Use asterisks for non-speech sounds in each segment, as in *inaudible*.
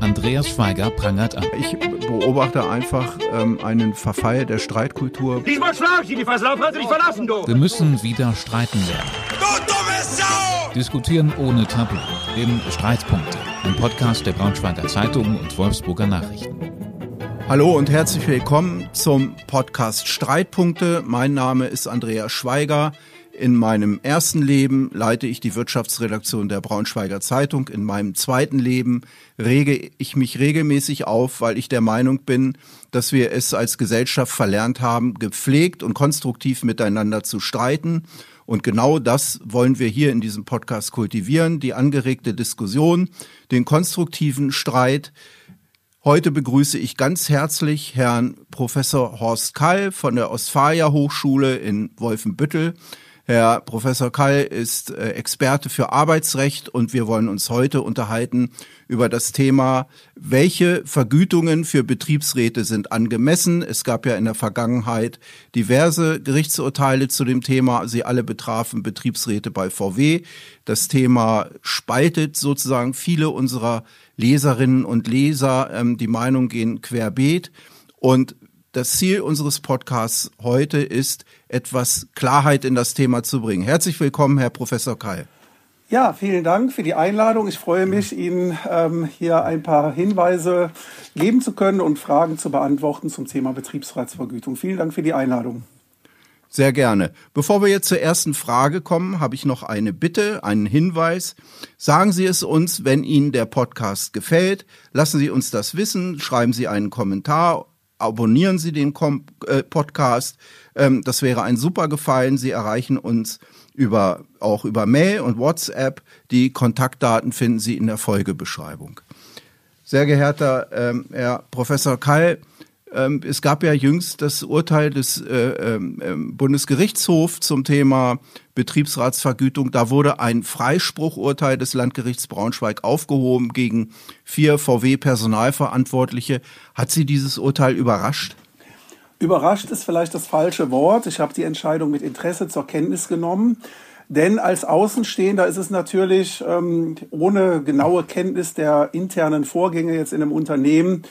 Andreas Schweiger prangert an. Ich beobachte einfach ähm, einen Verfall der Streitkultur. Diesmal schlag ich die kannst du dich verlassen, du! Wir müssen wieder streiten lernen. Du dumme Sau! Diskutieren ohne Tabu. Im Streitpunkte. Ein Podcast der Braunschweiger Zeitung und Wolfsburger Nachrichten. Hallo und herzlich willkommen zum Podcast Streitpunkte. Mein Name ist Andreas Schweiger. In meinem ersten Leben leite ich die Wirtschaftsredaktion der Braunschweiger Zeitung. In meinem zweiten Leben rege ich mich regelmäßig auf, weil ich der Meinung bin, dass wir es als Gesellschaft verlernt haben, gepflegt und konstruktiv miteinander zu streiten. Und genau das wollen wir hier in diesem Podcast kultivieren, die angeregte Diskussion, den konstruktiven Streit. Heute begrüße ich ganz herzlich Herrn Professor Horst Kall von der Ostfalia Hochschule in Wolfenbüttel. Herr Professor Kall ist äh, Experte für Arbeitsrecht und wir wollen uns heute unterhalten über das Thema, welche Vergütungen für Betriebsräte sind angemessen. Es gab ja in der Vergangenheit diverse Gerichtsurteile zu dem Thema. Sie alle betrafen Betriebsräte bei VW. Das Thema spaltet sozusagen viele unserer Leserinnen und Leser. Ähm, die Meinungen gehen querbeet. Und das Ziel unseres Podcasts heute ist, etwas Klarheit in das Thema zu bringen. Herzlich willkommen, Herr Professor Keil. Ja, vielen Dank für die Einladung. Ich freue mich, Ihnen ähm, hier ein paar Hinweise geben zu können und Fragen zu beantworten zum Thema Betriebsratsvergütung. Vielen Dank für die Einladung. Sehr gerne. Bevor wir jetzt zur ersten Frage kommen, habe ich noch eine Bitte, einen Hinweis. Sagen Sie es uns, wenn Ihnen der Podcast gefällt. Lassen Sie uns das wissen. Schreiben Sie einen Kommentar abonnieren Sie den äh, Podcast. Ähm, das wäre ein super Gefallen. Sie erreichen uns über, auch über Mail und WhatsApp. Die Kontaktdaten finden Sie in der Folgebeschreibung. Sehr geehrter ähm, Herr Professor Kall, ähm, es gab ja jüngst das Urteil des äh, äh, Bundesgerichtshofs zum Thema Betriebsratsvergütung. Da wurde ein Freispruchurteil des Landgerichts Braunschweig aufgehoben gegen vier VW-Personalverantwortliche. Hat Sie dieses Urteil überrascht? Überrascht ist vielleicht das falsche Wort. Ich habe die Entscheidung mit Interesse zur Kenntnis genommen. Denn als Außenstehender ist es natürlich ähm, ohne genaue Kenntnis der internen Vorgänge jetzt in einem Unternehmen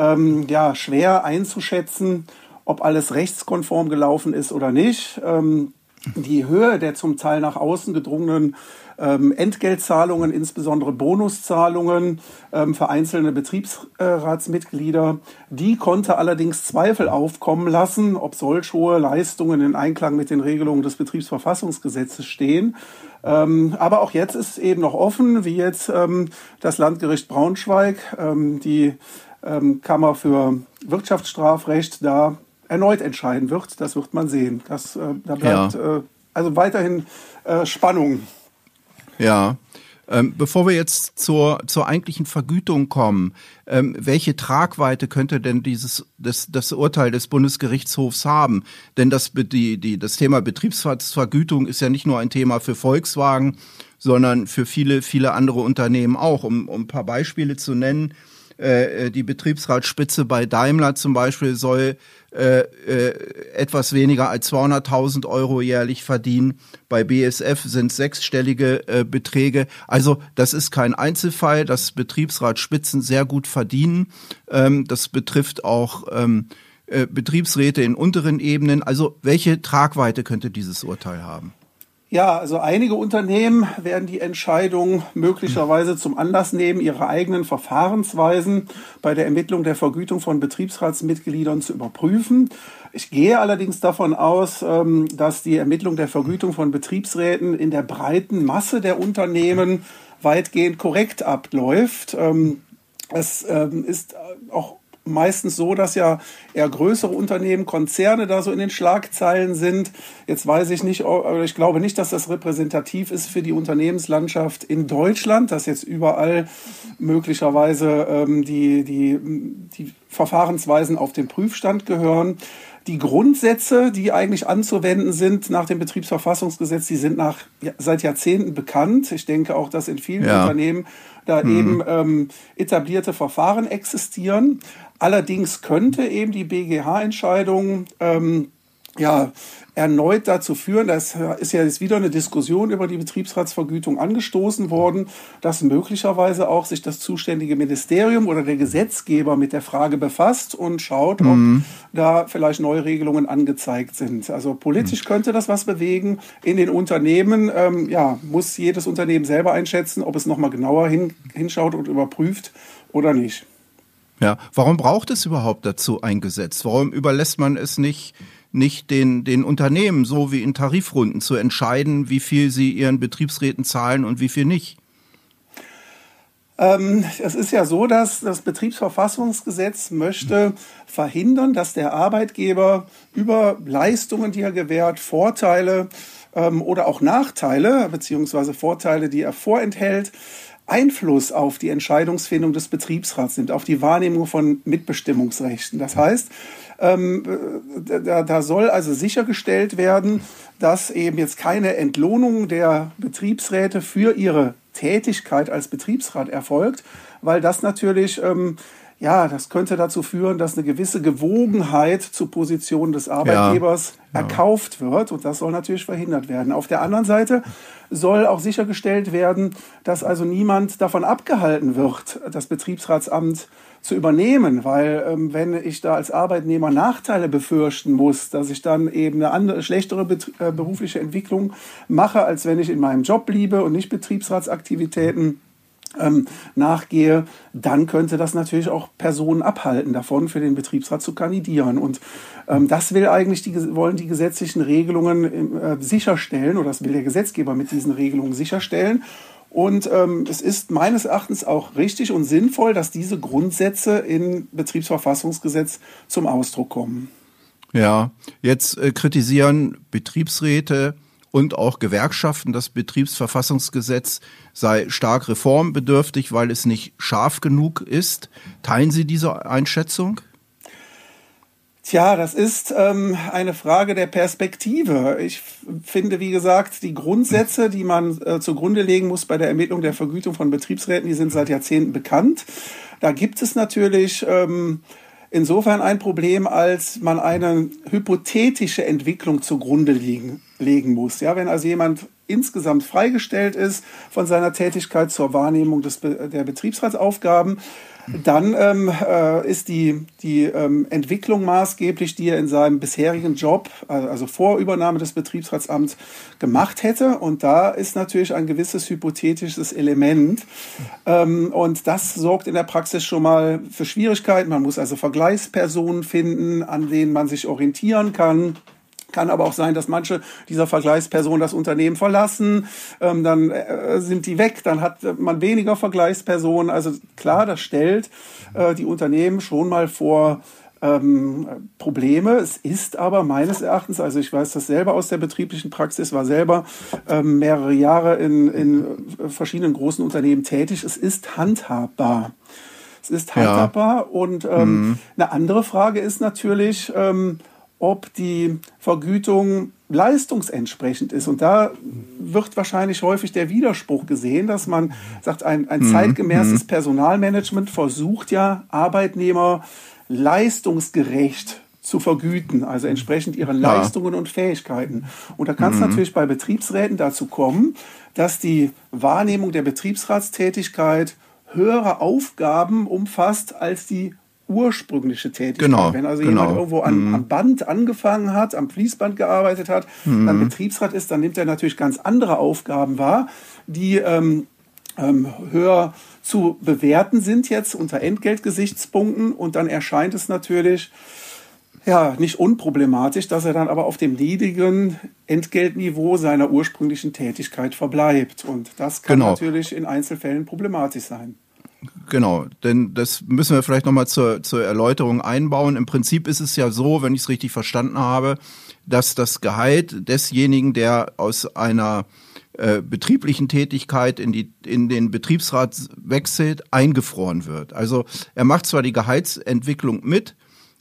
ähm, ja, schwer einzuschätzen, ob alles rechtskonform gelaufen ist oder nicht. Ähm, die Höhe der zum Teil nach außen gedrungenen ähm, Entgeltzahlungen, insbesondere Bonuszahlungen ähm, für einzelne Betriebsratsmitglieder, die konnte allerdings Zweifel aufkommen lassen, ob solch hohe Leistungen in Einklang mit den Regelungen des Betriebsverfassungsgesetzes stehen. Ähm, aber auch jetzt ist eben noch offen, wie jetzt ähm, das Landgericht Braunschweig, ähm, die ähm, Kammer für Wirtschaftsstrafrecht da erneut entscheiden wird. Das wird man sehen. Das, äh, da bleibt ja. äh, also weiterhin äh, Spannung. Ja. Ähm, bevor wir jetzt zur, zur eigentlichen Vergütung kommen, ähm, welche Tragweite könnte denn dieses das, das Urteil des Bundesgerichtshofs haben? Denn das, die, die, das Thema Betriebsvergütung ist ja nicht nur ein Thema für Volkswagen, sondern für viele, viele andere Unternehmen auch. Um, um ein paar Beispiele zu nennen, äh, äh, die Betriebsratsspitze bei Daimler zum Beispiel soll äh, äh, etwas weniger als 200.000 Euro jährlich verdienen. Bei BSF sind sechsstellige äh, Beträge. Also das ist kein Einzelfall, dass Betriebsratsspitzen sehr gut verdienen. Ähm, das betrifft auch ähm, äh, Betriebsräte in unteren Ebenen. Also welche Tragweite könnte dieses Urteil haben? Ja, also einige Unternehmen werden die Entscheidung möglicherweise zum Anlass nehmen, ihre eigenen Verfahrensweisen bei der Ermittlung der Vergütung von Betriebsratsmitgliedern zu überprüfen. Ich gehe allerdings davon aus, ähm, dass die Ermittlung der Vergütung von Betriebsräten in der breiten Masse der Unternehmen weitgehend korrekt abläuft. Ähm, es ähm, ist auch meistens so, dass ja eher größere Unternehmen, Konzerne da so in den Schlagzeilen sind. Jetzt weiß ich nicht, ich glaube nicht, dass das repräsentativ ist für die Unternehmenslandschaft in Deutschland, dass jetzt überall möglicherweise ähm, die, die, die Verfahrensweisen auf den Prüfstand gehören. Die Grundsätze, die eigentlich anzuwenden sind nach dem Betriebsverfassungsgesetz, die sind nach, seit Jahrzehnten bekannt. Ich denke auch, dass in vielen ja. Unternehmen da mhm. eben ähm, etablierte Verfahren existieren. Allerdings könnte eben die BGH-Entscheidung ähm, ja, erneut dazu führen, das ist ja jetzt wieder eine Diskussion über die Betriebsratsvergütung angestoßen worden, dass möglicherweise auch sich das zuständige Ministerium oder der Gesetzgeber mit der Frage befasst und schaut, mhm. ob da vielleicht neue Regelungen angezeigt sind. Also politisch mhm. könnte das was bewegen. In den Unternehmen ähm, ja, muss jedes Unternehmen selber einschätzen, ob es nochmal genauer hin, hinschaut und überprüft oder nicht. Ja, warum braucht es überhaupt dazu ein Gesetz? Warum überlässt man es nicht nicht den, den Unternehmen, so wie in Tarifrunden, zu entscheiden, wie viel sie ihren Betriebsräten zahlen und wie viel nicht? Ähm, es ist ja so, dass das Betriebsverfassungsgesetz möchte verhindern, dass der Arbeitgeber über Leistungen, die er gewährt, Vorteile ähm, oder auch Nachteile, beziehungsweise Vorteile, die er vorenthält, Einfluss auf die Entscheidungsfindung des Betriebsrats nimmt, auf die Wahrnehmung von Mitbestimmungsrechten. Das heißt, ähm, da, da soll also sichergestellt werden, dass eben jetzt keine Entlohnung der Betriebsräte für ihre Tätigkeit als Betriebsrat erfolgt, weil das natürlich ähm, ja, das könnte dazu führen, dass eine gewisse Gewogenheit zur Position des Arbeitgebers ja, ja. erkauft wird. Und das soll natürlich verhindert werden. Auf der anderen Seite soll auch sichergestellt werden, dass also niemand davon abgehalten wird, das Betriebsratsamt zu übernehmen, weil ähm, wenn ich da als Arbeitnehmer Nachteile befürchten muss, dass ich dann eben eine andere, schlechtere äh, berufliche Entwicklung mache, als wenn ich in meinem Job bliebe und nicht Betriebsratsaktivitäten ähm, nachgehe, dann könnte das natürlich auch Personen abhalten davon, für den Betriebsrat zu kandidieren. Und ähm, das will eigentlich die, wollen die gesetzlichen Regelungen äh, sicherstellen oder das will der Gesetzgeber mit diesen Regelungen sicherstellen. Und ähm, es ist meines Erachtens auch richtig und sinnvoll, dass diese Grundsätze im Betriebsverfassungsgesetz zum Ausdruck kommen. Ja, jetzt äh, kritisieren Betriebsräte und auch Gewerkschaften, das Betriebsverfassungsgesetz sei stark reformbedürftig, weil es nicht scharf genug ist. Teilen Sie diese Einschätzung? Tja, das ist ähm, eine Frage der Perspektive. Ich finde, wie gesagt, die Grundsätze, die man äh, zugrunde legen muss bei der Ermittlung der Vergütung von Betriebsräten, die sind seit Jahrzehnten bekannt. Da gibt es natürlich ähm, insofern ein Problem, als man eine hypothetische Entwicklung zugrunde liegen, legen muss. Ja, wenn also jemand insgesamt freigestellt ist von seiner Tätigkeit zur Wahrnehmung des, der Betriebsratsaufgaben, dann ähm, äh, ist die, die ähm, Entwicklung maßgeblich, die er in seinem bisherigen Job, also vor Übernahme des Betriebsratsamts, gemacht hätte. Und da ist natürlich ein gewisses hypothetisches Element. Ähm, und das sorgt in der Praxis schon mal für Schwierigkeiten. Man muss also Vergleichspersonen finden, an denen man sich orientieren kann. Kann aber auch sein, dass manche dieser Vergleichspersonen das Unternehmen verlassen, ähm, dann äh, sind die weg, dann hat man weniger Vergleichspersonen. Also klar, das stellt äh, die Unternehmen schon mal vor ähm, Probleme. Es ist aber meines Erachtens, also ich weiß das selber aus der betrieblichen Praxis, war selber ähm, mehrere Jahre in, in verschiedenen großen Unternehmen tätig, es ist handhabbar. Es ist handhabbar ja. und ähm, mhm. eine andere Frage ist natürlich, ähm, ob die Vergütung leistungsentsprechend ist. Und da wird wahrscheinlich häufig der Widerspruch gesehen, dass man sagt, ein, ein mhm. zeitgemäßes mhm. Personalmanagement versucht ja, Arbeitnehmer leistungsgerecht zu vergüten, also entsprechend ihren. Leistungen und Fähigkeiten. Und da kann es mhm. natürlich bei Betriebsräten dazu kommen, dass die Wahrnehmung der Betriebsratstätigkeit höhere Aufgaben umfasst als die ursprüngliche Tätigkeit. Genau, Wenn also genau. jemand irgendwo an, mhm. am Band angefangen hat, am Fließband gearbeitet hat, mhm. dann Betriebsrat ist, dann nimmt er natürlich ganz andere Aufgaben wahr, die ähm, ähm, höher zu bewerten sind jetzt unter Entgeltgesichtspunkten und dann erscheint es natürlich ja, nicht unproblematisch, dass er dann aber auf dem niedrigen Entgeltniveau seiner ursprünglichen Tätigkeit verbleibt. Und das kann genau. natürlich in Einzelfällen problematisch sein. Genau, denn das müssen wir vielleicht nochmal zur, zur Erläuterung einbauen. Im Prinzip ist es ja so, wenn ich es richtig verstanden habe, dass das Gehalt desjenigen, der aus einer äh, betrieblichen Tätigkeit in, die, in den Betriebsrat wechselt, eingefroren wird. Also er macht zwar die Gehaltsentwicklung mit,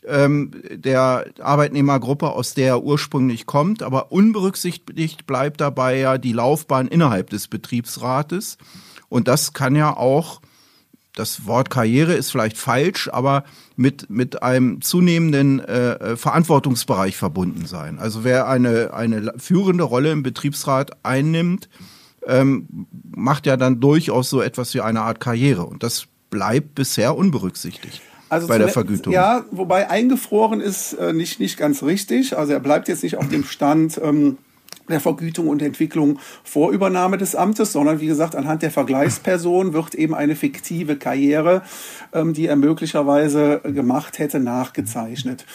ähm, der Arbeitnehmergruppe, aus der er ursprünglich kommt, aber unberücksichtigt bleibt dabei ja die Laufbahn innerhalb des Betriebsrates. Und das kann ja auch das Wort Karriere ist vielleicht falsch, aber mit, mit einem zunehmenden äh, Verantwortungsbereich verbunden sein. Also wer eine, eine führende Rolle im Betriebsrat einnimmt, ähm, macht ja dann durchaus so etwas wie eine Art Karriere. Und das bleibt bisher unberücksichtigt. Also bei der Vergütung. Ja, wobei eingefroren ist äh, nicht, nicht ganz richtig. Also er bleibt jetzt nicht auf dem Stand, ähm, der Vergütung und Entwicklung vor Übernahme des Amtes, sondern wie gesagt, anhand der Vergleichsperson wird eben eine fiktive Karriere, ähm, die er möglicherweise gemacht hätte, nachgezeichnet.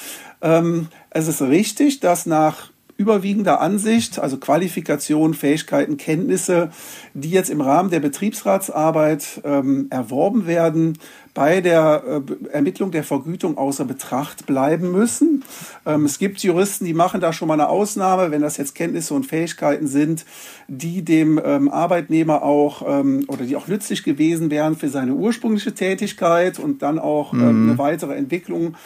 Ähm, es ist richtig, dass nach überwiegender Ansicht, also Qualifikation, Fähigkeiten, Kenntnisse, die jetzt im Rahmen der Betriebsratsarbeit ähm, erworben werden, bei der äh, Ermittlung der Vergütung außer Betracht bleiben müssen. Ähm, es gibt Juristen, die machen da schon mal eine Ausnahme, wenn das jetzt Kenntnisse und Fähigkeiten sind, die dem ähm, Arbeitnehmer auch ähm, oder die auch nützlich gewesen wären für seine ursprüngliche Tätigkeit und dann auch ähm, mhm. eine weitere Entwicklung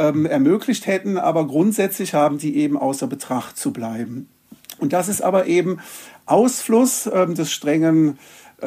ähm, ermöglicht hätten, aber grundsätzlich haben die eben außer Betracht zu bleiben. Und das ist aber eben Ausfluss ähm, des strengen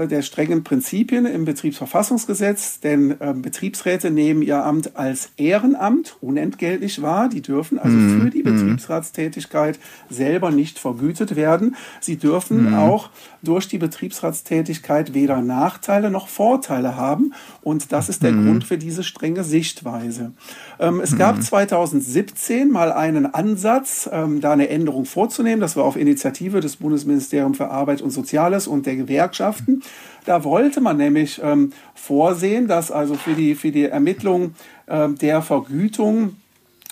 der strengen Prinzipien im Betriebsverfassungsgesetz, denn äh, Betriebsräte nehmen ihr Amt als Ehrenamt unentgeltlich wahr. Die dürfen also mhm. für die mhm. Betriebsratstätigkeit selber nicht vergütet werden. Sie dürfen mhm. auch durch die Betriebsratstätigkeit weder Nachteile noch Vorteile haben. Und das ist der mhm. Grund für diese strenge Sichtweise. Ähm, es gab 2017 mhm. mal einen Ansatz, ähm, da eine Änderung vorzunehmen. Das war auf Initiative des Bundesministeriums für Arbeit und Soziales und der Gewerkschaften. Da wollte man nämlich ähm, vorsehen, dass also für die, für die Ermittlung ähm, der Vergütung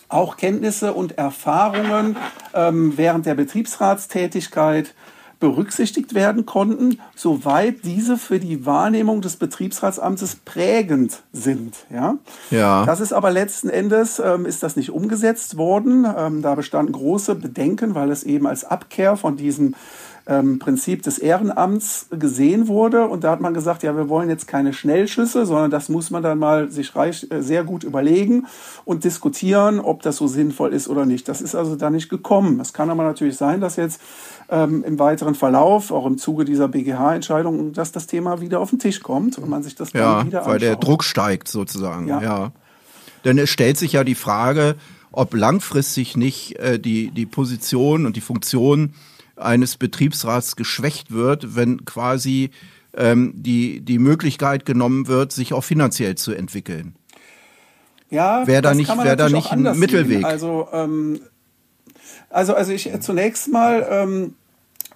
auch Kenntnisse und Erfahrungen ähm, während der Betriebsratstätigkeit berücksichtigt werden konnten, soweit diese für die Wahrnehmung des Betriebsratsamtes prägend sind. Ja, ja. Das ist aber letzten Endes ähm, ist das nicht umgesetzt worden. Ähm, da bestanden große Bedenken, weil es eben als Abkehr von diesem ähm, Prinzip des Ehrenamts gesehen wurde. Und da hat man gesagt, ja, wir wollen jetzt keine Schnellschüsse, sondern das muss man dann mal sich reich, äh, sehr gut überlegen und diskutieren, ob das so sinnvoll ist oder nicht. Das ist also da nicht gekommen. Es kann aber natürlich sein, dass jetzt ähm, im weiteren Verlauf, auch im Zuge dieser BGH-Entscheidung, dass das Thema wieder auf den Tisch kommt und man sich das dann ja, wieder anschaut. weil der Druck steigt sozusagen. Ja. ja. Denn es stellt sich ja die Frage, ob langfristig nicht äh, die, die Position und die Funktion eines Betriebsrats geschwächt wird, wenn quasi ähm, die, die Möglichkeit genommen wird, sich auch finanziell zu entwickeln. Ja, wäre da nicht, wär da nicht ein Mittelweg. Sehen. Also, ähm, also, also ich zunächst mal ähm,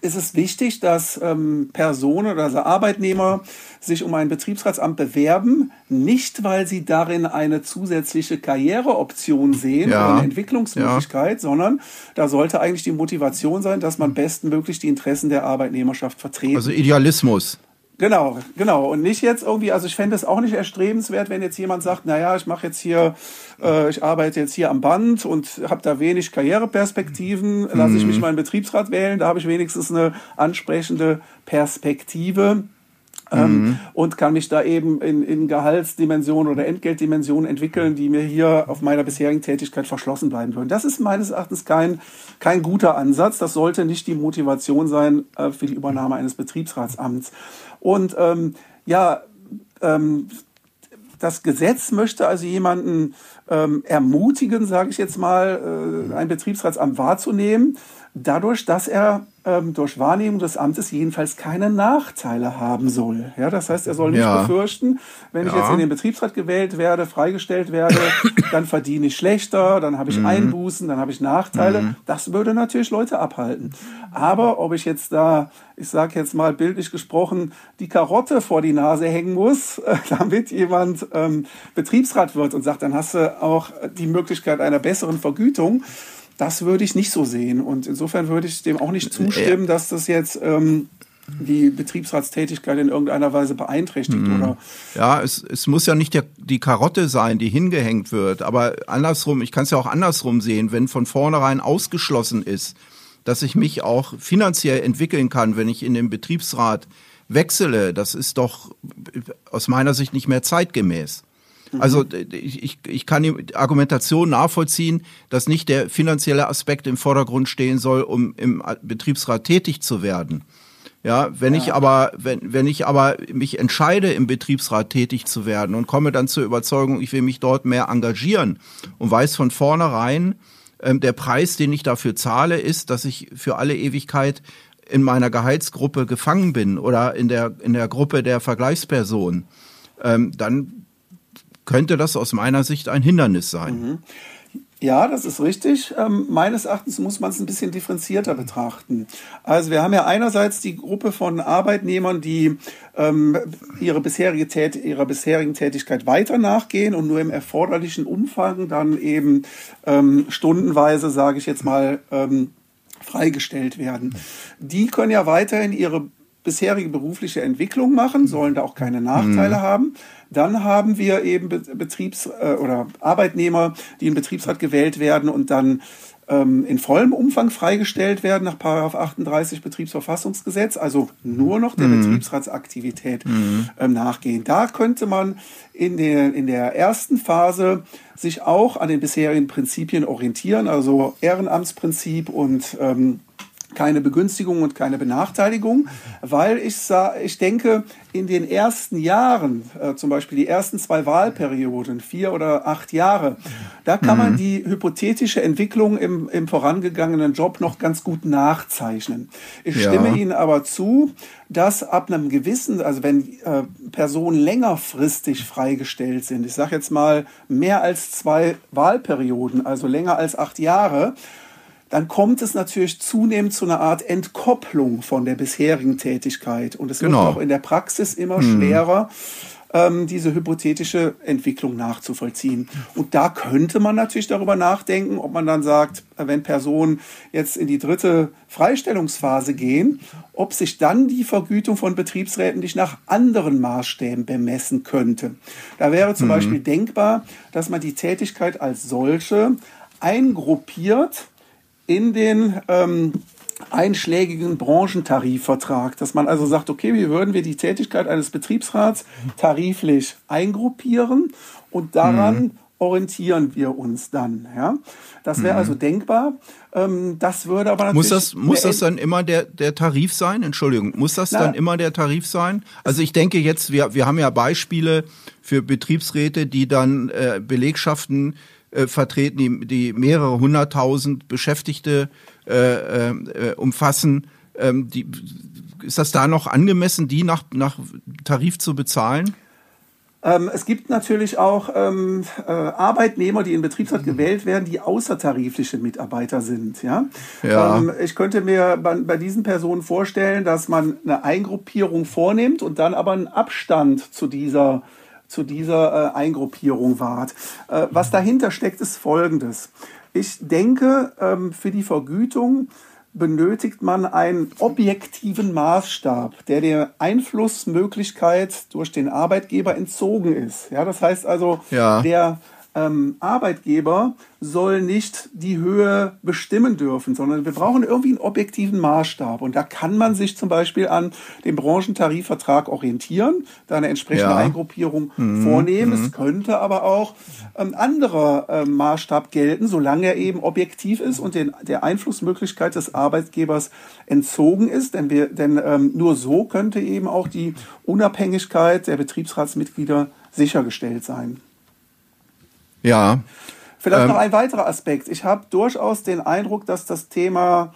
ist es wichtig, dass ähm, Personen oder also Arbeitnehmer sich um ein Betriebsratsamt bewerben, nicht weil sie darin eine zusätzliche Karriereoption sehen ja. oder eine Entwicklungsmöglichkeit, ja. sondern da sollte eigentlich die Motivation sein, dass man bestmöglich die Interessen der Arbeitnehmerschaft vertreten. Also Idealismus. Genau, genau. Und nicht jetzt irgendwie, also ich fände es auch nicht erstrebenswert, wenn jetzt jemand sagt, naja, ich mache jetzt hier, äh, ich arbeite jetzt hier am Band und habe da wenig Karriereperspektiven, lasse ich mich mhm. mal einen Betriebsrat wählen, da habe ich wenigstens eine ansprechende Perspektive. Ähm, mhm. und kann mich da eben in, in Gehaltsdimensionen oder Entgeltdimensionen entwickeln, die mir hier auf meiner bisherigen Tätigkeit verschlossen bleiben würden. Das ist meines Erachtens kein, kein guter Ansatz. Das sollte nicht die Motivation sein äh, für die Übernahme eines Betriebsratsamts. Und ähm, ja, ähm, das Gesetz möchte also jemanden ähm, ermutigen, sage ich jetzt mal, äh, ein Betriebsratsamt wahrzunehmen, dadurch, dass er ähm, durch Wahrnehmung des Amtes jedenfalls keine Nachteile haben soll. Ja, das heißt, er soll nicht ja. befürchten, wenn ja. ich jetzt in den Betriebsrat gewählt werde, freigestellt werde, *coughs* dann verdiene ich schlechter, dann habe ich mhm. Einbußen, dann habe ich Nachteile. Mhm. Das würde natürlich Leute abhalten. Aber ob ich jetzt da, ich sage jetzt mal bildlich gesprochen, die Karotte vor die Nase hängen muss, äh, *laughs* damit jemand ähm, Betriebsrat wird und sagt, dann hast du auch die Möglichkeit einer besseren Vergütung das würde ich nicht so sehen. Und insofern würde ich dem auch nicht zustimmen, dass das jetzt ähm, die Betriebsratstätigkeit in irgendeiner Weise beeinträchtigt mhm. oder ja es, es muss ja nicht der, die Karotte sein die hingehängt wird aber andersrum ich kann es ja auch andersrum sehen wenn von vornherein ausgeschlossen ist dass ich mich auch finanziell entwickeln kann wenn ich in den Betriebsrat wechsle das ist doch aus meiner Sicht nicht mehr zeitgemäß. Also ich, ich kann die Argumentation nachvollziehen, dass nicht der finanzielle Aspekt im Vordergrund stehen soll, um im Betriebsrat tätig zu werden. Ja, wenn ja. ich aber, wenn, wenn ich aber mich entscheide, im Betriebsrat tätig zu werden und komme dann zur Überzeugung, ich will mich dort mehr engagieren und weiß von vornherein, ähm, der Preis, den ich dafür zahle, ist, dass ich für alle Ewigkeit in meiner Gehaltsgruppe gefangen bin oder in der, in der Gruppe der Vergleichsperson, ähm, dann könnte das aus meiner Sicht ein Hindernis sein. Mhm. Ja, das ist richtig. Ähm, meines Erachtens muss man es ein bisschen differenzierter betrachten. Also wir haben ja einerseits die Gruppe von Arbeitnehmern, die ähm, ihre bisherige Tät ihrer bisherigen Tätigkeit weiter nachgehen und nur im erforderlichen Umfang dann eben ähm, stundenweise, sage ich jetzt mal, ähm, freigestellt werden. Die können ja weiterhin ihre bisherige berufliche Entwicklung machen, sollen da auch keine Nachteile mhm. haben. Dann haben wir eben Betriebs- äh, oder Arbeitnehmer, die in Betriebsrat gewählt werden und dann ähm, in vollem Umfang freigestellt werden nach 38 Betriebsverfassungsgesetz, also nur noch der mhm. Betriebsratsaktivität mhm. ähm, nachgehen. Da könnte man in der, in der ersten Phase sich auch an den bisherigen Prinzipien orientieren, also Ehrenamtsprinzip und ähm, keine Begünstigung und keine Benachteiligung, weil ich, ich denke, in den ersten Jahren, äh, zum Beispiel die ersten zwei Wahlperioden, vier oder acht Jahre, da kann mhm. man die hypothetische Entwicklung im, im vorangegangenen Job noch ganz gut nachzeichnen. Ich ja. stimme Ihnen aber zu, dass ab einem gewissen, also wenn äh, Personen längerfristig freigestellt sind, ich sage jetzt mal mehr als zwei Wahlperioden, also länger als acht Jahre, dann kommt es natürlich zunehmend zu einer Art Entkopplung von der bisherigen Tätigkeit. Und es genau. wird auch in der Praxis immer hm. schwerer, ähm, diese hypothetische Entwicklung nachzuvollziehen. Und da könnte man natürlich darüber nachdenken, ob man dann sagt, wenn Personen jetzt in die dritte Freistellungsphase gehen, ob sich dann die Vergütung von Betriebsräten nicht nach anderen Maßstäben bemessen könnte. Da wäre zum mhm. Beispiel denkbar, dass man die Tätigkeit als solche eingruppiert in den ähm, einschlägigen Branchentarifvertrag, dass man also sagt, okay, wie würden wir die Tätigkeit eines Betriebsrats tariflich eingruppieren und daran mhm. orientieren wir uns dann. Ja? Das wäre mhm. also denkbar. Ähm, das würde aber natürlich. Muss das, muss das dann immer der, der Tarif sein? Entschuldigung, muss das Na, dann immer der Tarif sein? Also ich denke jetzt, wir, wir haben ja Beispiele für Betriebsräte, die dann äh, Belegschaften äh, vertreten, die, die mehrere hunderttausend Beschäftigte äh, äh, umfassen. Ähm, die, ist das da noch angemessen, die nach, nach Tarif zu bezahlen? Ähm, es gibt natürlich auch ähm, äh, Arbeitnehmer, die in Betriebsrat mhm. gewählt werden, die außertarifliche Mitarbeiter sind. Ja? ja. Ähm, ich könnte mir bei, bei, diesen Personen vorstellen, dass man eine Eingruppierung vornimmt und dann aber einen Abstand zu dieser zu dieser äh, Eingruppierung wahrt. Äh, was dahinter steckt, ist Folgendes. Ich denke, für die Vergütung benötigt man einen objektiven Maßstab, der der Einflussmöglichkeit durch den Arbeitgeber entzogen ist. Ja, das heißt also, ja. der ähm, Arbeitgeber soll nicht die Höhe bestimmen dürfen, sondern wir brauchen irgendwie einen objektiven Maßstab. Und da kann man sich zum Beispiel an dem Branchentarifvertrag orientieren, da eine entsprechende ja. Eingruppierung mhm. vornehmen. Mhm. Es könnte aber auch ähm, anderer ähm, Maßstab gelten, solange er eben objektiv ist und den, der Einflussmöglichkeit des Arbeitgebers entzogen ist. Denn, wir, denn ähm, nur so könnte eben auch die Unabhängigkeit der Betriebsratsmitglieder sichergestellt sein. Ja. Vielleicht ähm, noch ein weiterer Aspekt. Ich habe durchaus den Eindruck, dass das Thema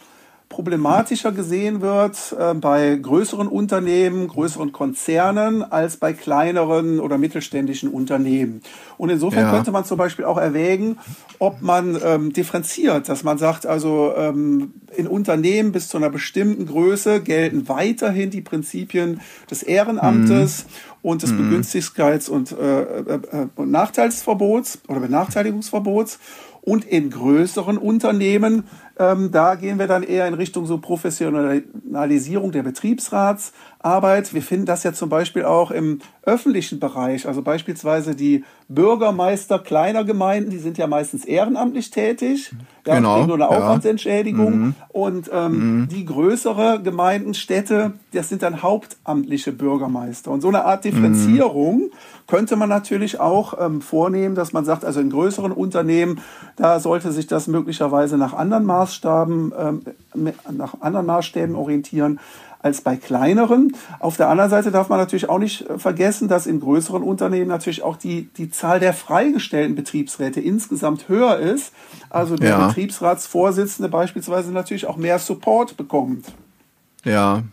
problematischer gesehen wird äh, bei größeren Unternehmen, größeren Konzernen als bei kleineren oder mittelständischen Unternehmen. Und insofern ja. könnte man zum Beispiel auch erwägen, ob man ähm, differenziert, dass man sagt, also ähm, in Unternehmen bis zu einer bestimmten Größe gelten weiterhin die Prinzipien des Ehrenamtes mhm. und des mhm. Begünstigkeits- und, äh, äh, äh, und Nachteilsverbots oder Benachteiligungsverbots. Und in größeren Unternehmen ähm, da gehen wir dann eher in Richtung so Professionalisierung der Betriebsratsarbeit. Wir finden das ja zum Beispiel auch im öffentlichen Bereich, also beispielsweise die Bürgermeister kleiner Gemeinden, die sind ja meistens ehrenamtlich tätig, ja, genau, nur eine ja. Aufwandsentschädigung. Mhm. Und ähm, mhm. die größere Gemeinden, Städte, das sind dann hauptamtliche Bürgermeister. Und so eine Art Differenzierung mhm. könnte man natürlich auch ähm, vornehmen, dass man sagt, also in größeren Unternehmen, da sollte sich das möglicherweise nach anderen Maßstäben, ähm, nach anderen Maßstäben orientieren. als bei kleineren. Auf der anderen Seite darf man natürlich auch nicht äh, vergessen, dass in größeren Unternehmen natürlich auch die, die Zahl der freigestellten Betriebsräte insgesamt höher ist. Also der Ja. Betriebsratsvorsitzende beispielsweise natürlich auch mehr Support bekommt. Ja,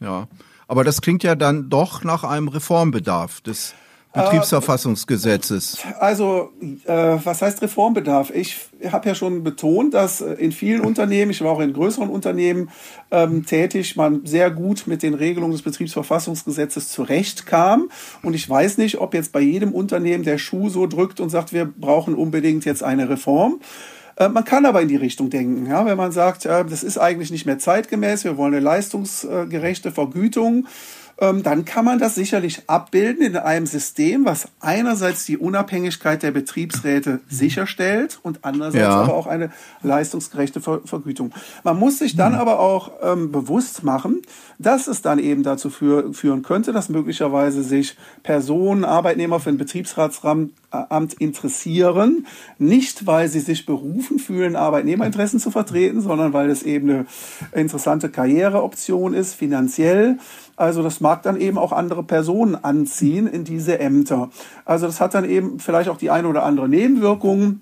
ja. Aber das klingt ja dann doch nach einem Reformbedarf des Betriebsverfassungsgesetzes. Also, äh, was heißt Reformbedarf? Ich habe ja schon betont, dass äh, in vielen Unternehmen, ich war auch in größeren Unternehmen ähm, tätig, man sehr gut mit den Regelungen des Betriebsverfassungsgesetzes zurechtkam. Und ich weiß nicht, ob jetzt bei jedem Unternehmen der Schuh so drückt und sagt, wir brauchen unbedingt jetzt eine Reform. Äh, Man kann aber in die Richtung denken, ja, wenn man sagt, äh, das ist eigentlich nicht mehr zeitgemäß, wir wollen eine leistungsgerechte Vergütung, dann kann man das sicherlich abbilden in einem System, was einerseits die Unabhängigkeit der Betriebsräte sicherstellt und andererseits Ja. aber auch eine leistungsgerechte Ver Vergütung. Man muss sich dann aber auch ähm, bewusst machen, dass es dann eben dazu für, führen könnte, dass möglicherweise sich Personen, Arbeitnehmer für ein Betriebsratsamt Amt interessieren, nicht weil sie sich berufen fühlen, Arbeitnehmerinteressen zu vertreten, sondern weil es eben eine interessante Karriereoption ist, finanziell. Also das mag dann eben auch andere Personen anziehen in diese Ämter. Also das hat dann eben vielleicht auch die eine oder andere Nebenwirkung.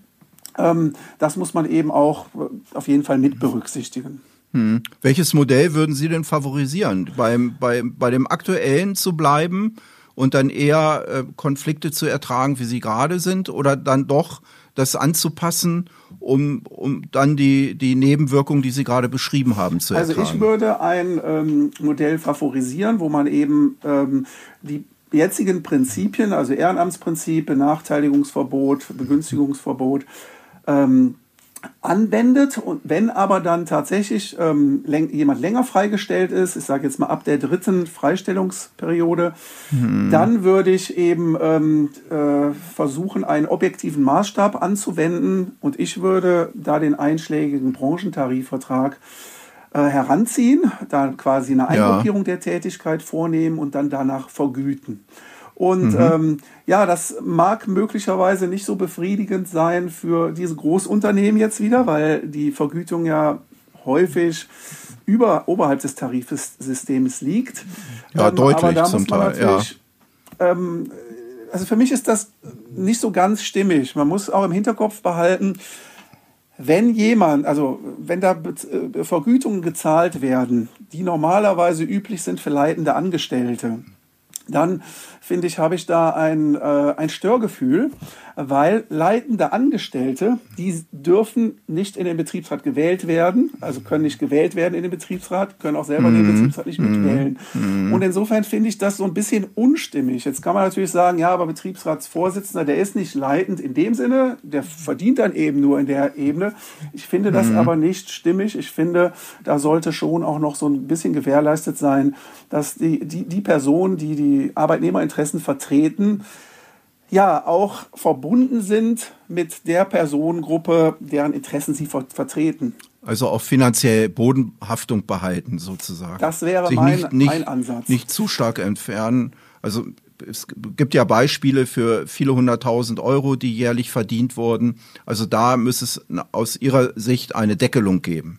Ähm, das muss man eben auch äh, auf jeden Fall mit berücksichtigen. Hm. Welches Modell würden Sie denn favorisieren? Beim, bei, bei dem aktuellen zu bleiben und dann eher äh, Konflikte zu ertragen, wie sie gerade sind, oder dann doch das anzupassen, um, um dann die, die Nebenwirkungen, die Sie gerade beschrieben haben, zu Also ertragen? ich würde ein ähm, Modell favorisieren, wo man eben ähm, die jetzigen Prinzipien, also Ehrenamtsprinzip, Benachteiligungsverbot, Begünstigungsverbot, ähm, anwendet und wenn aber dann tatsächlich ähm, läng jemand länger freigestellt ist, ich sage jetzt mal ab der dritten Freistellungsperiode, dann würde ich eben ähm, äh, versuchen, einen objektiven Maßstab anzuwenden und ich würde da den einschlägigen Branchentarifvertrag äh, heranziehen, da quasi eine Ja. Eingruppierung der Tätigkeit vornehmen und dann danach vergüten. Und ähm, ja, das mag möglicherweise nicht so befriedigend sein für diese Großunternehmen jetzt wieder, weil die Vergütung ja häufig über oberhalb des Tarifsystems liegt. Ja, deutlich aber da zum muss man Teil, ja. ähm, also für mich ist das nicht so ganz stimmig. Man muss auch im Hinterkopf behalten, wenn jemand, also wenn da äh, Vergütungen gezahlt werden, die normalerweise üblich sind für leitende Angestellte, dann finde ich, habe ich da ein, äh, ein Störgefühl, weil leitende Angestellte, die dürfen nicht in den Betriebsrat gewählt werden, also können nicht gewählt werden in den Betriebsrat, können auch selber den Betriebsrat nicht mitwählen. Und insofern finde ich das so ein bisschen unstimmig. Jetzt kann man natürlich sagen, ja, aber Betriebsratsvorsitzender, der ist nicht leitend in dem Sinne, der verdient dann eben nur in der Ebene. Ich finde das aber nicht stimmig. Ich finde, da sollte schon auch noch so ein bisschen gewährleistet sein, dass die, die, die Personen, die die Arbeitnehmerinteressen vertreten, ja auch verbunden sind mit der Personengruppe, deren Interessen sie ver vertreten. Also auch finanziell Bodenhaftung behalten, sozusagen. Das wäre Sich mein- nicht, nicht, mein Ansatz. Nicht zu stark entfernen. Also es gibt ja Beispiele für viele hunderttausend Euro, die jährlich verdient wurden. Also da müsste es aus Ihrer Sicht eine Deckelung geben.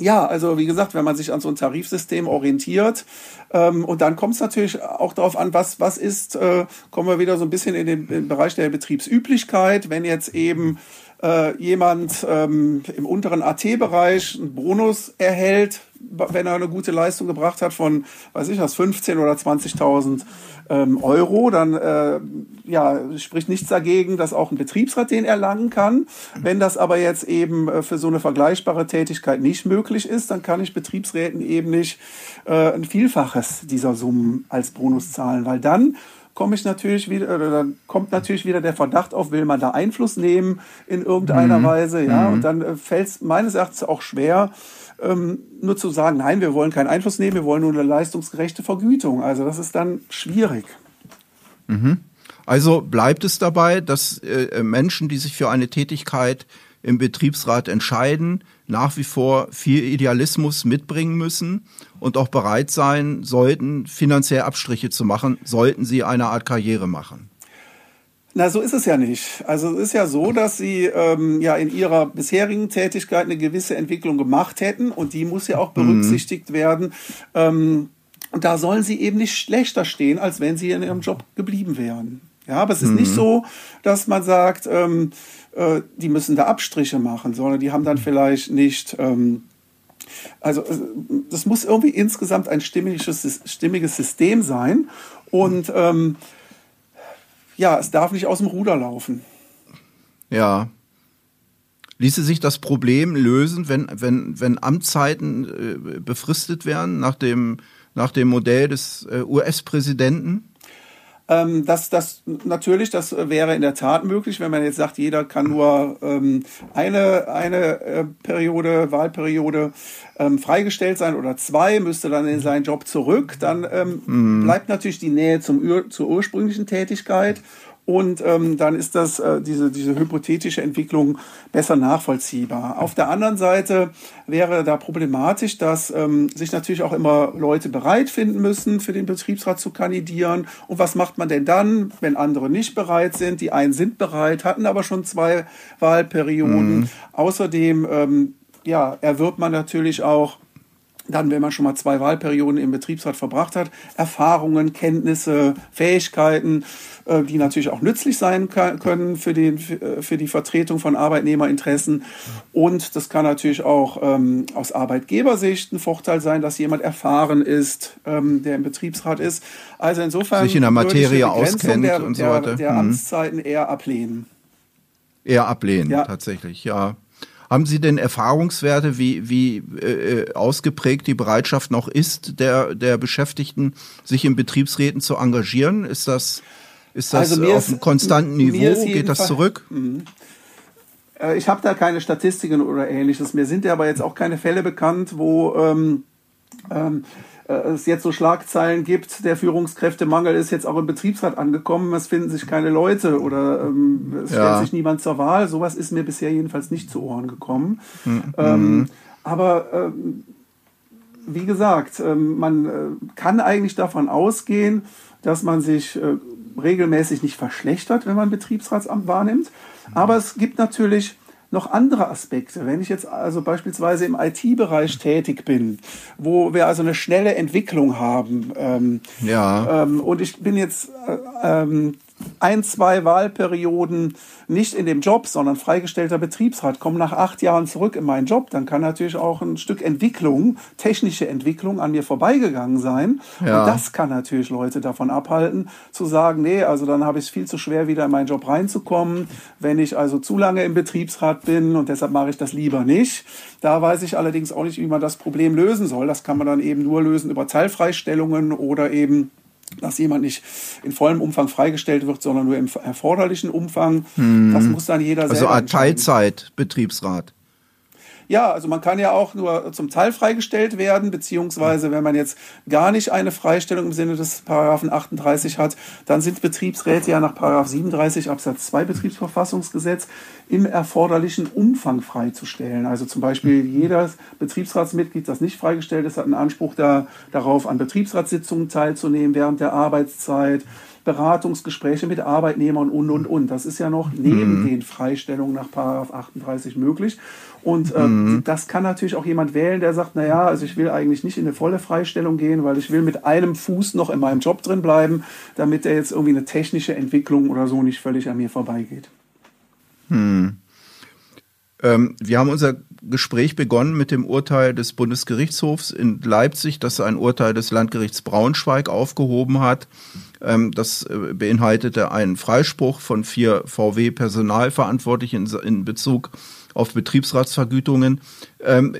Ja, also wie gesagt, wenn man sich an so ein Tarifsystem orientiert, ähm, und dann kommt es natürlich auch darauf an, was, was ist, äh, kommen wir wieder so ein bisschen in den, in den Bereich der Betriebsüblichkeit, wenn jetzt eben äh, jemand ähm, im unteren AT-Bereich einen Bonus erhält, wenn er eine gute Leistung gebracht hat von, weiß ich was, 15 oder 20.000 ähm, Euro, dann äh, ja, spricht nichts dagegen, dass auch ein Betriebsrat den erlangen kann. Wenn das aber jetzt eben äh, für so eine vergleichbare Tätigkeit nicht möglich ist, dann kann ich Betriebsräten eben nicht äh, ein Vielfaches dieser Summen als Bonus zahlen, weil dann komme ich natürlich wieder, oder dann kommt natürlich wieder der Verdacht auf, will man da Einfluss nehmen in irgendeiner Weise, ja, und dann äh, fällt es meines Erachtens auch schwer, ähm, nur zu sagen, nein, wir wollen keinen Einfluss nehmen, wir wollen nur eine leistungsgerechte Vergütung. Also das ist dann schwierig. Also bleibt es dabei, dass äh, Menschen, die sich für eine Tätigkeit im Betriebsrat entscheiden, nach wie vor viel Idealismus mitbringen müssen und auch bereit sein sollten, finanziell Abstriche zu machen, sollten sie eine Art Karriere machen. Na, so ist es ja nicht. Also es ist ja so, dass Sie ähm, ja in Ihrer bisherigen Tätigkeit eine gewisse Entwicklung gemacht hätten und die muss ja auch berücksichtigt mhm. werden. Ähm, und da sollen Sie eben nicht schlechter stehen, als wenn Sie in Ihrem Job geblieben wären. Ja, aber es ist mhm. nicht so, dass man sagt, ähm, äh, die müssen da Abstriche machen, sondern die haben dann vielleicht nicht ähm, also äh, das muss irgendwie insgesamt ein stimmiges, stimmiges System sein. Und ähm, ja, es darf nicht aus dem Ruder laufen. Ja. Ließe sich das Problem lösen, wenn, wenn, wenn Amtszeiten äh, befristet werden nach dem, nach dem Modell des äh, US-Präsidenten? Ähm, das, das natürlich, das wäre in der Tat möglich, wenn man jetzt sagt, jeder kann nur ähm, eine, eine äh, Periode, Wahlperiode ähm, freigestellt sein oder zwei, müsste dann in seinen Job zurück. Dann ähm, mhm. bleibt natürlich die Nähe zum, zur ursprünglichen Tätigkeit und ähm, dann ist das äh, diese diese hypothetische Entwicklung besser nachvollziehbar. Auf der anderen Seite wäre da problematisch, dass ähm, sich natürlich auch immer Leute bereit finden müssen, für den Betriebsrat zu kandidieren. Und was macht man denn dann, wenn andere nicht bereit sind? Die einen sind bereit, hatten aber schon zwei Wahlperioden. Mhm. Außerdem ähm, ja, erwirbt man natürlich auch dann, wenn man schon mal zwei Wahlperioden im Betriebsrat verbracht hat, Erfahrungen, Kenntnisse, Fähigkeiten, äh, die natürlich auch nützlich sein können für, den, äh, für die Vertretung von Arbeitnehmerinteressen. Und das kann natürlich auch ähm, aus Arbeitgebersicht ein Vorteil sein, dass jemand erfahren ist, ähm, der im Betriebsrat ist. Also insofern sich in der Materie auskennt der, und so weiter. Der, der mhm. Amtszeiten eher ablehnen. Eher ablehnen, ja. tatsächlich, ja. Haben Sie denn Erfahrungswerte, wie, wie äh, ausgeprägt die Bereitschaft noch ist, der, der Beschäftigten, sich in Betriebsräten zu engagieren? Ist das, ist das also auf einem konstanten Niveau? Geht das zurück? Mhm. Äh, ich habe da keine Statistiken oder ähnliches. Mir sind ja aber jetzt auch keine Fälle bekannt, wo ähm, ähm, äh, es jetzt so Schlagzeilen gibt, der Führungskräftemangel ist jetzt auch im Betriebsrat angekommen, es finden sich keine Leute oder ähm, es ja. stellt sich niemand zur Wahl. Sowas ist mir bisher jedenfalls nicht zu Ohren gekommen. Mhm. Ähm, aber ähm, wie gesagt, ähm, man äh, kann eigentlich davon ausgehen, dass man sich äh, regelmäßig nicht verschlechtert, wenn man Betriebsratsamt wahrnimmt. Aber es gibt natürlich noch andere Aspekte. Wenn ich jetzt also beispielsweise im IT-Bereich tätig bin, wo wir also eine schnelle Entwicklung haben, ähm, ja. Ähm, und ich bin jetzt äh, ähm, ein, zwei Wahlperioden nicht in dem Job, sondern freigestellter Betriebsrat, komme nach acht Jahren zurück in meinen Job, dann kann natürlich auch ein Stück Entwicklung, technische Entwicklung an mir vorbeigegangen sein. Ja. Und das kann natürlich Leute davon abhalten, zu sagen, nee, also dann habe ich es viel zu schwer, wieder in meinen Job reinzukommen. Wenn ich also zu lange im Betriebsrat bin und deshalb mache ich das lieber nicht. Da weiß ich allerdings auch nicht, wie man das Problem lösen soll. Das kann man dann eben nur lösen über Teilfreistellungen oder eben dass jemand nicht in vollem Umfang freigestellt wird, sondern nur im erforderlichen Umfang. Hm. Das muss dann jeder also selber Also Teilzeit Betriebsrat. Ja, also man kann ja auch nur zum Teil freigestellt werden, beziehungsweise wenn man jetzt gar nicht eine Freistellung im Sinne des Paragraphen 38 hat, dann sind Betriebsräte ja nach Paragraph 37 Absatz 2 Betriebsverfassungsgesetz im erforderlichen Umfang freizustellen. Also zum Beispiel jedes Betriebsratsmitglied, das nicht freigestellt ist, hat einen Anspruch da, darauf, an Betriebsratssitzungen teilzunehmen während der Arbeitszeit. Beratungsgespräche mit Arbeitnehmern und, und, und. Das ist ja noch neben mhm. den Freistellungen nach Paragraph 38 möglich. Und äh, mhm. das kann natürlich auch jemand wählen, der sagt, naja, also ich will eigentlich nicht in eine volle Freistellung gehen, weil ich will mit einem Fuß noch in meinem Job drin bleiben, damit er jetzt irgendwie eine technische Entwicklung oder so nicht völlig an mir vorbeigeht. Hm. Ähm, wir haben unser Gespräch begonnen mit dem Urteil des Bundesgerichtshofs in Leipzig, das ein Urteil des Landgerichts Braunschweig aufgehoben hat. Ähm, das äh, beinhaltete einen Freispruch von vier VW-Personalverantwortlichen in, in Bezug auf Betriebsratsvergütungen. Ähm,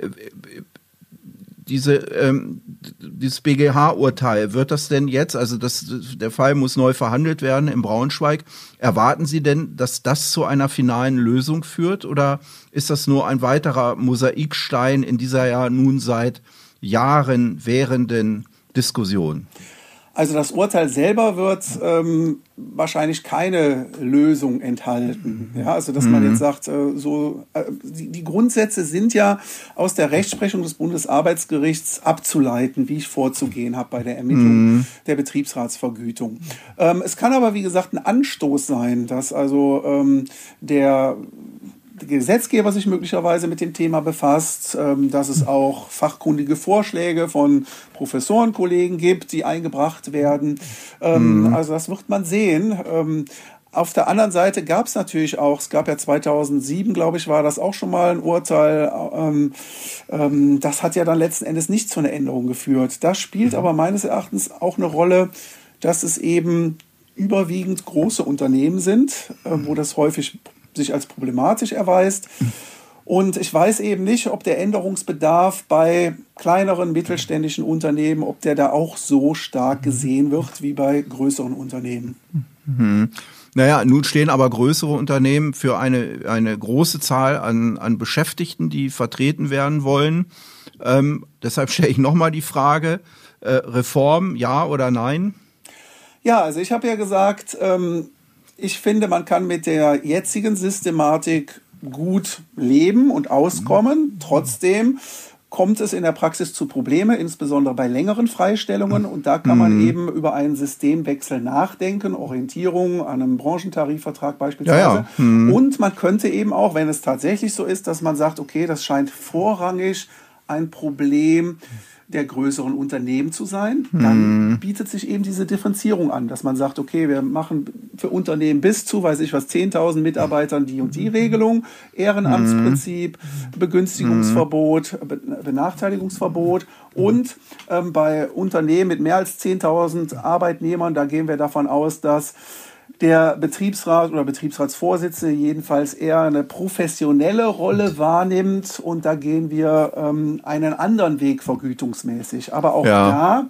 diese, ähm, dieses BGH-Urteil, wird das denn jetzt, also das, der Fall muss neu verhandelt werden in Braunschweig, erwarten Sie denn, dass das zu einer finalen Lösung führt oder ist das nur ein weiterer Mosaikstein in dieser ja nun seit Jahren währenden Diskussion? Also das Urteil selber wird ähm, wahrscheinlich keine Lösung enthalten. Ja, also dass man jetzt sagt, äh, so äh, die, die Grundsätze sind ja aus der Rechtsprechung des Bundesarbeitsgerichts abzuleiten, wie ich vorzugehen habe bei der Ermittlung der Betriebsratsvergütung. Ähm, es kann aber wie gesagt ein Anstoß sein, dass also ähm, der Gesetzgeber sich möglicherweise mit dem Thema befasst, ähm, dass es auch fachkundige Vorschläge von Professorenkollegen gibt, die eingebracht werden. Ähm, Also das wird man sehen. Ähm, auf der anderen Seite gab es natürlich auch, es gab ja 2007, glaube ich, war das auch schon mal ein Urteil. Ähm, ähm, das hat ja dann letzten Endes nicht zu einer Änderung geführt. Das spielt aber meines Erachtens auch eine Rolle, dass es eben überwiegend große Unternehmen sind, äh, wo das häufig sich als problematisch erweist. Und ich weiß eben nicht, ob der Änderungsbedarf bei kleineren mittelständischen Unternehmen, ob der da auch so stark gesehen wird wie bei größeren Unternehmen. Naja, nun stehen aber größere Unternehmen für eine, eine große Zahl an, an Beschäftigten, die vertreten werden wollen. Ähm, deshalb stelle ich nochmal die Frage, äh, Reform, ja oder nein? Ja, also ich habe ja gesagt, ähm, ich finde, man kann mit der jetzigen Systematik gut leben und auskommen. Trotzdem kommt es in der Praxis zu Probleme, insbesondere bei längeren Freistellungen. Und da kann man eben über einen Systemwechsel nachdenken, Orientierung an einem Branchentarifvertrag beispielsweise. Ja, ja. Und man könnte eben auch, wenn es tatsächlich so ist, dass man sagt, okay, das scheint vorrangig ein Problem der größeren Unternehmen zu sein, dann bietet sich eben diese Differenzierung an, dass man sagt, okay, wir machen für Unternehmen bis zu, weiß ich was, 10.000 Mitarbeitern die und die Regelung, Ehrenamtsprinzip, Begünstigungsverbot, Be Benachteiligungsverbot und ähm, bei Unternehmen mit mehr als 10.000 Arbeitnehmern, da gehen wir davon aus, dass der Betriebsrat oder Betriebsratsvorsitzende jedenfalls eher eine professionelle Rolle wahrnimmt und da gehen wir ähm, einen anderen Weg vergütungsmäßig. Aber auch Ja. da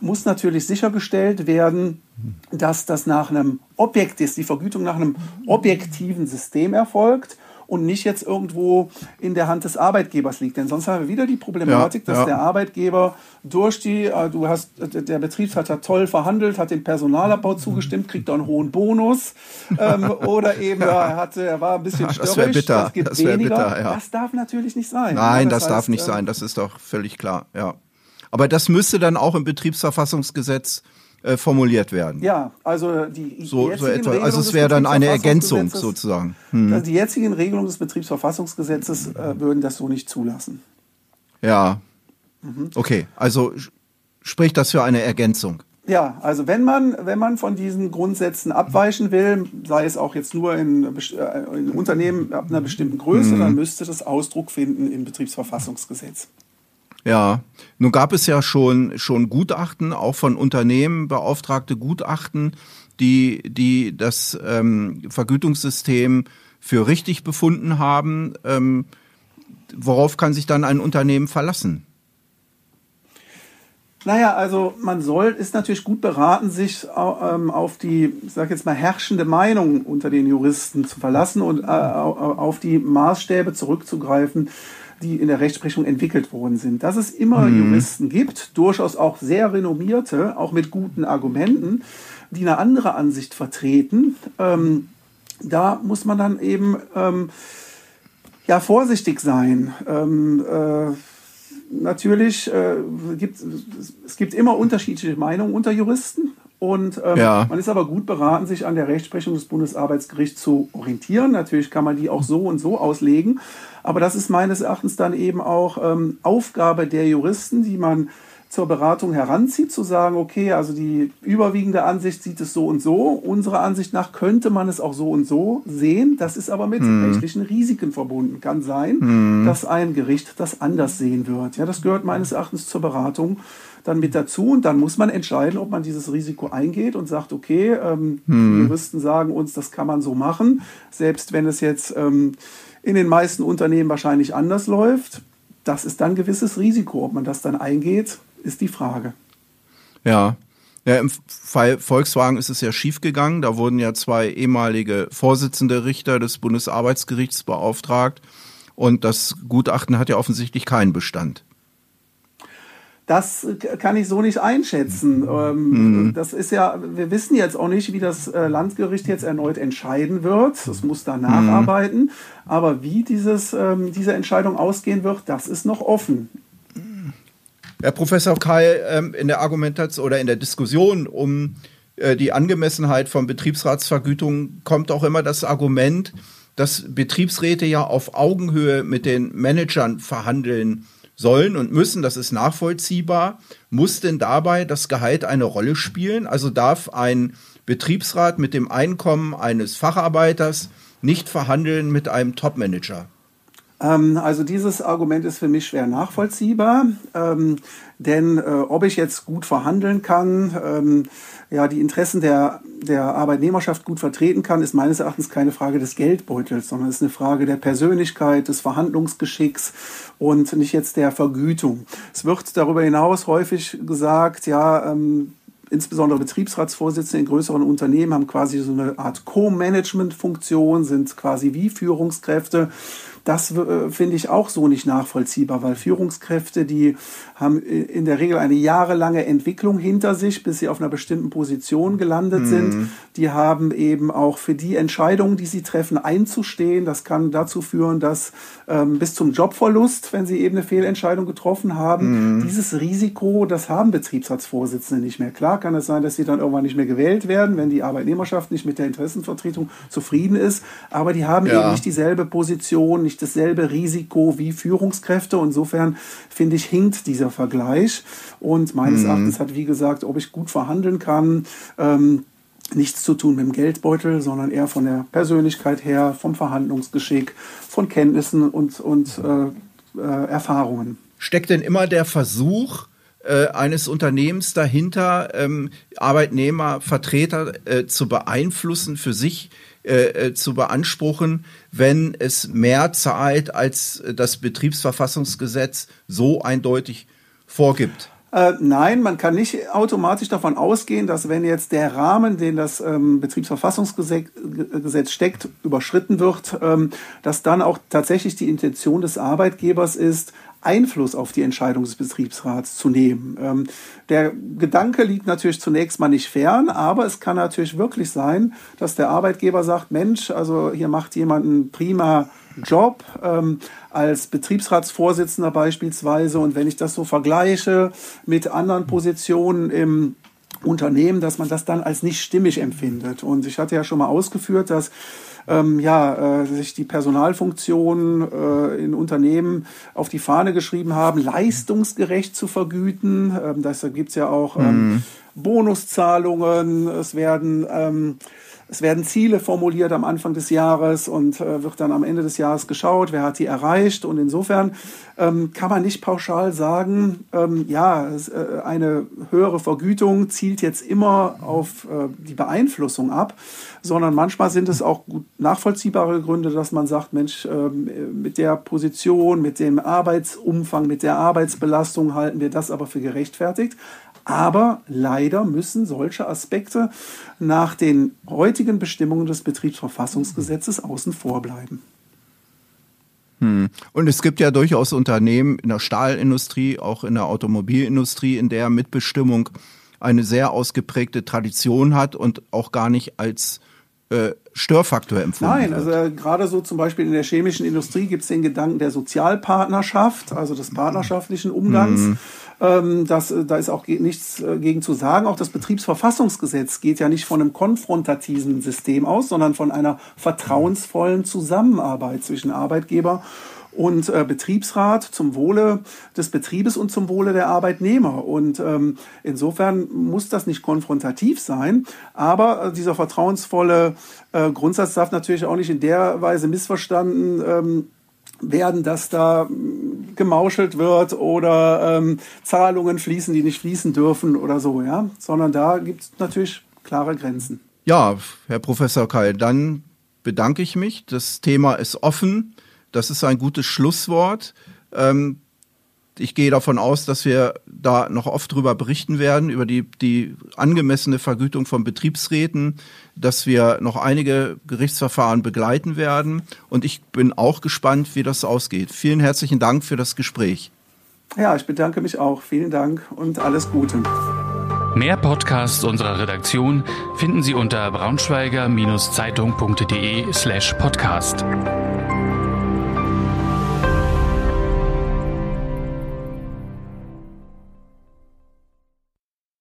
muss natürlich sichergestellt werden, dass das nach einem Objekt ist, die Vergütung nach einem objektiven System erfolgt und nicht jetzt irgendwo in der Hand des Arbeitgebers liegt. Denn sonst haben wir wieder die Problematik, Ja, dass ja. der Arbeitgeber durch die, äh, du hast, der Betriebsrat hat toll verhandelt, hat dem Personalabbau zugestimmt, kriegt da einen hohen Bonus. Ähm, *laughs* oder eben, ja, er, hatte, er war ein bisschen Ja, das störrisch, wär bitter, das gibt das weniger. bitter, ja. Das darf natürlich nicht sein. Nein, Ja, das, darf heißt, nicht äh, sein, das ist doch völlig klar, ja. Aber das müsste dann auch im Betriebsverfassungsgesetz äh, formuliert werden. Ja, also die So, so etwa. Also es wäre dann eine Ergänzung sozusagen. Hm. Also die jetzigen Regelungen des Betriebsverfassungsgesetzes äh, würden das so nicht zulassen. Ja. Mhm. Okay, also spricht das für eine Ergänzung. Ja, also wenn man, wenn man von diesen Grundsätzen abweichen will, sei es auch jetzt nur in, best- äh, in Unternehmen ab einer bestimmten Größe, Mhm. dann müsste das Ausdruck finden im Betriebsverfassungsgesetz. Ja, nun gab es ja schon schon Gutachten, auch von Unternehmen beauftragte Gutachten, die die das ähm, Vergütungssystem für richtig befunden haben. Ähm, worauf kann sich dann ein Unternehmen verlassen? Naja, also man soll, ist natürlich gut beraten, sich ähm, auf die, ich sag jetzt mal, herrschende Meinung unter den Juristen zu verlassen und äh, au- au- auf die Maßstäbe zurückzugreifen, die in der Rechtsprechung entwickelt worden sind. Dass es immer Juristen gibt, durchaus auch sehr renommierte, auch mit guten Argumenten, die eine andere Ansicht vertreten, ähm, da muss man dann eben ähm, ja vorsichtig sein. Ähm, äh, natürlich äh, gibt es gibt immer unterschiedliche Meinungen unter Juristen und ähm, Ja. man ist aber gut beraten, sich an der Rechtsprechung des Bundesarbeitsgerichts zu orientieren. Natürlich kann man die auch so und so auslegen, aber das ist meines Erachtens dann eben auch ähm, Aufgabe der Juristen, die man zur Beratung heranzieht, zu sagen, okay, also die überwiegende Ansicht sieht es so und so. Unserer Ansicht nach könnte man es auch so und so sehen. Das ist aber mit rechtlichen Risiken verbunden. Kann sein, dass ein Gericht das anders sehen wird. Ja, das gehört meines Erachtens zur Beratung dann mit dazu. Und dann muss man entscheiden, ob man dieses Risiko eingeht und sagt, okay, ähm, die Juristen sagen uns, das kann man so machen. Selbst wenn es jetzt ähm, in den meisten Unternehmen wahrscheinlich anders läuft. Das ist dann ein gewisses Risiko. Ob man das dann eingeht, ist die Frage. Ja. Ja, im Fall Volkswagen ist es ja schiefgegangen. Da wurden ja zwei ehemalige Vorsitzende Richter des Bundesarbeitsgerichts beauftragt. Und das Gutachten hat ja offensichtlich keinen Bestand. Das kann ich so nicht einschätzen. Ähm, mhm. Das ist ja, wir wissen jetzt auch nicht, wie das äh, Landgericht jetzt erneut entscheiden wird. Das muss da nacharbeiten. Mhm. Aber wie dieses, ähm, diese Entscheidung ausgehen wird, das ist noch offen. Herr Professor Kai, ähm, in der Argumentation oder in der Diskussion um äh, die Angemessenheit von Betriebsratsvergütungen kommt auch immer das Argument, dass Betriebsräte ja auf Augenhöhe mit den Managern verhandeln sollen und müssen, das ist nachvollziehbar. Muss denn dabei das Gehalt eine Rolle spielen? Also darf ein Betriebsrat mit dem Einkommen eines Facharbeiters nicht verhandeln mit einem Topmanager? Ähm, also dieses Argument ist für mich schwer nachvollziehbar, ähm, denn äh, ob ich jetzt gut verhandeln kann, ähm, ja, die Interessen der, der Arbeitnehmerschaft gut vertreten kann, ist meines Erachtens keine Frage des Geldbeutels, sondern ist eine Frage der Persönlichkeit, des Verhandlungsgeschicks und nicht jetzt der Vergütung. Es wird darüber hinaus häufig gesagt, ja, insbesondere Betriebsratsvorsitzende in größeren Unternehmen haben quasi so eine Art Co-Management-Funktion, sind quasi wie Führungskräfte das äh, finde ich auch so nicht nachvollziehbar, weil Führungskräfte, die haben in der Regel eine jahrelange Entwicklung hinter sich, bis sie auf einer bestimmten Position gelandet mhm. sind. Die haben eben auch für die Entscheidungen, die sie treffen, einzustehen. Das kann dazu führen, dass ähm, bis zum Jobverlust, wenn sie eben eine Fehlentscheidung getroffen haben, mhm. dieses Risiko, das haben Betriebsratsvorsitzende nicht mehr. Klar kann es sein, dass sie dann irgendwann nicht mehr gewählt werden, wenn die Arbeitnehmerschaft nicht mit der Interessenvertretung zufrieden ist. Aber die haben ja. eben nicht dieselbe Position, nicht dasselbe Risiko wie Führungskräfte. Insofern finde ich, hinkt dieser Vergleich. Und meines mhm. Erachtens hat, wie gesagt, ob ich gut verhandeln kann, ähm, nichts zu tun mit dem Geldbeutel, sondern eher von der Persönlichkeit her, vom Verhandlungsgeschick, von Kenntnissen und, und äh, äh, Erfahrungen. Steckt denn immer der Versuch, äh, eines Unternehmens dahinter, ähm, Arbeitnehmer, Vertreter äh, zu beeinflussen, für sich äh, äh, zu beanspruchen, wenn es mehr zahlt, als das Betriebsverfassungsgesetz so eindeutig vorgibt. Äh, nein, man kann nicht automatisch davon ausgehen, dass wenn jetzt der Rahmen, den das ähm, Betriebsverfassungsgesetz steckt, überschritten wird, ähm, dass dann auch tatsächlich die Intention des Arbeitgebers ist, Einfluss auf die Entscheidung des Betriebsrats zu nehmen. Ähm, der Gedanke liegt natürlich zunächst mal nicht fern, aber es kann natürlich wirklich sein, dass der Arbeitgeber sagt, Mensch, also hier macht jemand einen prima Job ähm, als Betriebsratsvorsitzender beispielsweise und wenn ich das so vergleiche mit anderen Positionen im Unternehmen, dass man das dann als nicht stimmig empfindet. Und ich hatte ja schon mal ausgeführt, dass ähm, ja, äh, sich die Personalfunktionen äh, in Unternehmen auf die Fahne geschrieben haben, leistungsgerecht zu vergüten. Ähm, das gibt es ja auch ähm, mhm. Bonuszahlungen, es werden ähm, es werden Ziele formuliert am Anfang des Jahres und äh, wird dann am Ende des Jahres geschaut, wer hat die erreicht. Und insofern ähm, kann man nicht pauschal sagen, ähm, ja, äh, eine höhere Vergütung zielt jetzt immer auf äh, die Beeinflussung ab, sondern manchmal sind es auch gut nachvollziehbare Gründe, dass man sagt, Mensch, ähm, mit der Position, mit dem Arbeitsumfang, mit der Arbeitsbelastung halten wir das aber für gerechtfertigt. Aber leider müssen solche Aspekte nach den heutigen Bestimmungen des Betriebsverfassungsgesetzes außen vor bleiben. Hm. Und es gibt ja durchaus Unternehmen in der Stahlindustrie, auch in der Automobilindustrie, in der Mitbestimmung eine sehr ausgeprägte Tradition hat und auch gar nicht als äh, Störfaktor empfunden Nein, also äh, gerade so zum Beispiel in der chemischen Industrie gibt es den Gedanken der Sozialpartnerschaft, also des partnerschaftlichen Umgangs. Mhm. Ähm, das, äh, da ist auch nichts äh, gegen zu sagen. Auch das Betriebsverfassungsgesetz geht ja nicht von einem konfrontativen System aus, sondern von einer vertrauensvollen Zusammenarbeit zwischen Arbeitgeber und äh, Betriebsrat zum Wohle des Betriebes und zum Wohle der Arbeitnehmer. Und ähm, insofern muss das nicht konfrontativ sein, aber äh, dieser vertrauensvolle äh, Grundsatz darf natürlich auch nicht in der Weise missverstanden ähm, werden, dass da mm, gemauschelt wird oder ähm, Zahlungen fließen, die nicht fließen dürfen oder so, ja, sondern da gibt es natürlich klare Grenzen. Ja, Herr Professor Keil, dann bedanke ich mich. Das Thema ist offen. Das ist ein gutes Schlusswort. Ähm, ich gehe davon aus, dass wir da noch oft drüber berichten werden, über die, die angemessene Vergütung von Betriebsräten, dass wir noch einige Gerichtsverfahren begleiten werden. Und ich bin auch gespannt, wie das ausgeht. Vielen herzlichen Dank für das Gespräch. Ja, ich bedanke mich auch. Vielen Dank und alles Gute. Mehr Podcasts unserer Redaktion finden Sie unter braunschweiger-zeitung.de slash podcast.